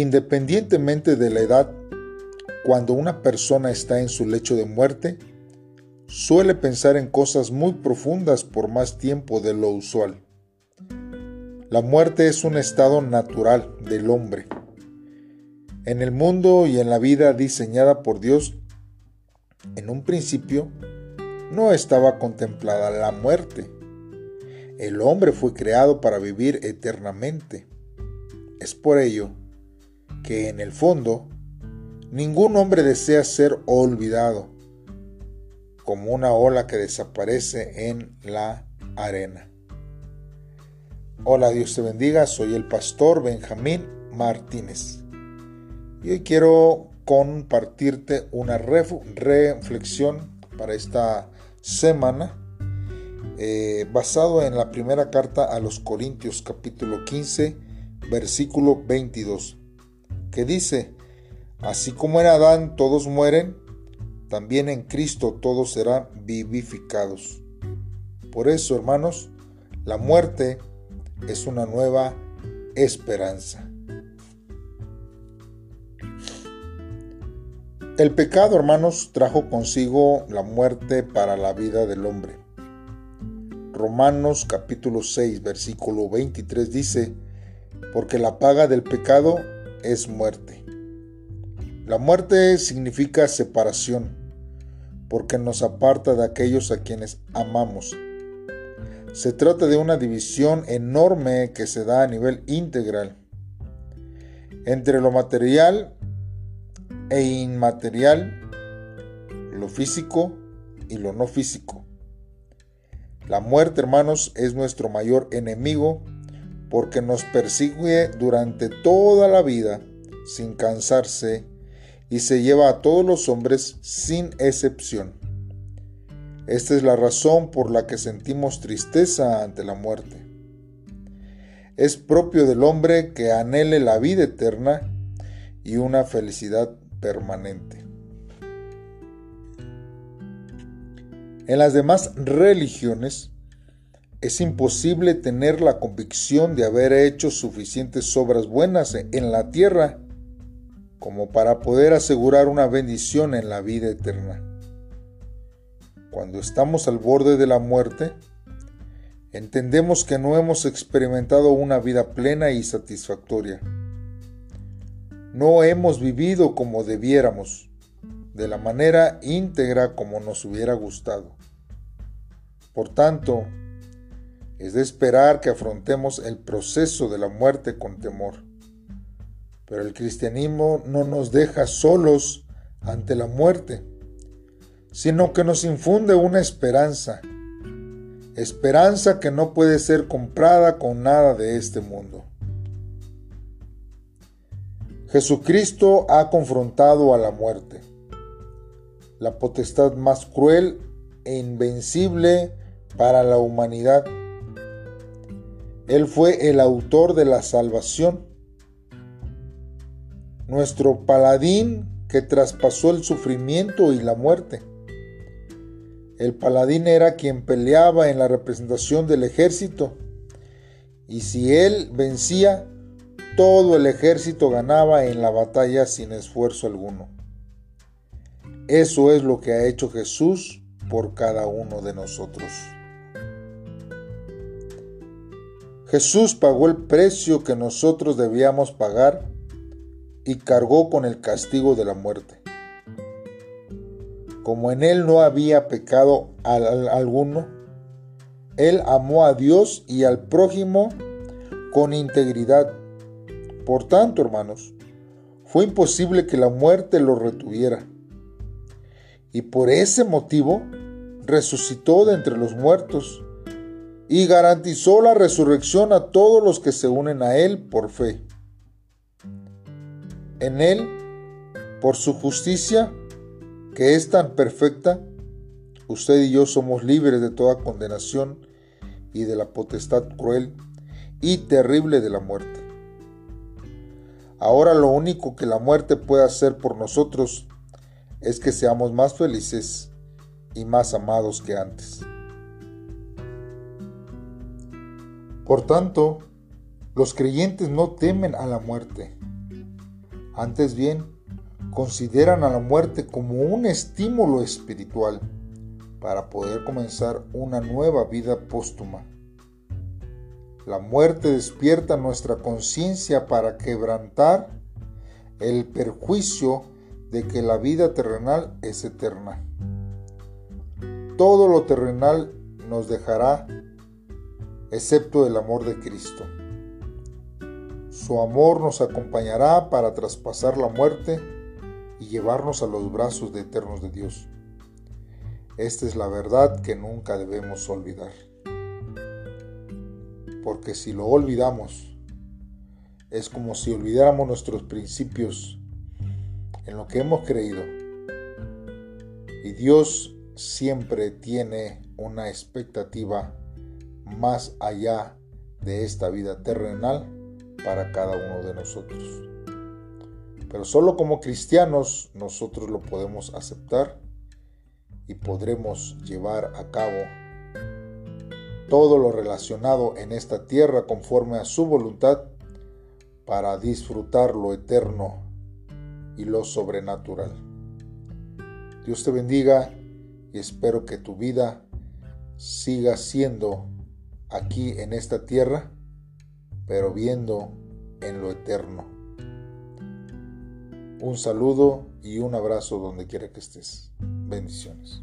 Independientemente de la edad, cuando una persona está en su lecho de muerte, suele pensar en cosas muy profundas por más tiempo de lo usual. La muerte es un estado natural del hombre. En el mundo y en la vida diseñada por Dios, en un principio, no estaba contemplada la muerte. El hombre fue creado para vivir eternamente. Es por ello que en el fondo, ningún hombre desea ser olvidado, como una ola que desaparece en la arena. Hola, Dios te bendiga, soy el pastor Benjamín Martínez. Y hoy quiero compartirte una reflexión para esta semana eh, basado en la primera carta a los Corintios capítulo 15 versículo 22 que dice, así como en Adán todos mueren, también en Cristo todos serán vivificados. Por eso, hermanos, la muerte es una nueva esperanza. El pecado, hermanos, trajo consigo la muerte para la vida del hombre. Romanos capítulo 6, versículo 23 dice, porque la paga del pecado es muerte. La muerte significa separación, porque nos aparta de aquellos a quienes amamos se trata de una división enorme que se da a nivel integral entre lo material e inmaterial, lo físico y lo no físico. La muerte, hermanos, es nuestro mayor enemigo porque nos persigue durante toda la vida sin cansarse y se lleva a todos los hombres sin excepción. Esta es la razón por la que sentimos tristeza ante la muerte. Es propio del hombre que anhele la vida eterna y una felicidad permanente. En las demás religiones es imposible tener la convicción de haber hecho suficientes obras buenas en la tierra como para poder asegurar una bendición en la vida eterna. Cuando estamos al borde de la muerte, entendemos que no hemos experimentado una vida plena y satisfactoria. No hemos vivido como debiéramos, de la manera íntegra como nos hubiera gustado. Por tanto, es de esperar que afrontemos el proceso de la muerte con temor. Pero el cristianismo no nos deja solos ante la muerte sino que nos infunde una esperanza, esperanza que no puede ser comprada con nada de este mundo. Jesucristo ha confrontado a la muerte, la potestad más cruel e invencible para la humanidad. Él fue el autor de la salvación, nuestro paladín que traspasó el sufrimiento y la muerte. El paladín era quien peleaba en la representación del ejército. Y si él vencía, todo el ejército ganaba en la batalla sin esfuerzo alguno. Eso es lo que ha hecho Jesús por cada uno de nosotros. Jesús pagó el precio que nosotros debíamos pagar y cargó con el castigo de la muerte como en él no había pecado alguno, él amó a Dios y al prójimo con integridad. Por tanto, hermanos, fue imposible que la muerte lo retuviera. Y por ese motivo resucitó de entre los muertos y garantizó la resurrección a todos los que se unen a Él por fe. En Él, por su justicia, que es tan perfecta, usted y yo somos libres de toda condenación y de la potestad cruel y terrible de la muerte. Ahora lo único que la muerte puede hacer por nosotros es que seamos más felices y más amados que antes. Por tanto, los creyentes no temen a la muerte. Antes bien, consideran a la muerte como un estímulo espiritual para poder comenzar una nueva vida póstuma. La muerte despierta nuestra conciencia para quebrantar el perjuicio de que la vida terrenal es eterna. Todo lo terrenal nos dejará excepto el amor de Cristo. Su amor nos acompañará para traspasar la muerte y llevarnos a los brazos de eternos de Dios. Esta es la verdad que nunca debemos olvidar. Porque si lo olvidamos, es como si olvidáramos nuestros principios en lo que hemos creído. Y Dios siempre tiene una expectativa más allá de esta vida terrenal para cada uno de nosotros. Pero solo como cristianos nosotros lo podemos aceptar y podremos llevar a cabo todo lo relacionado en esta tierra conforme a su voluntad para disfrutar lo eterno y lo sobrenatural. Dios te bendiga y espero que tu vida siga siendo aquí en esta tierra, pero viendo en lo eterno. Un saludo y un abrazo donde quiera que estés. Bendiciones.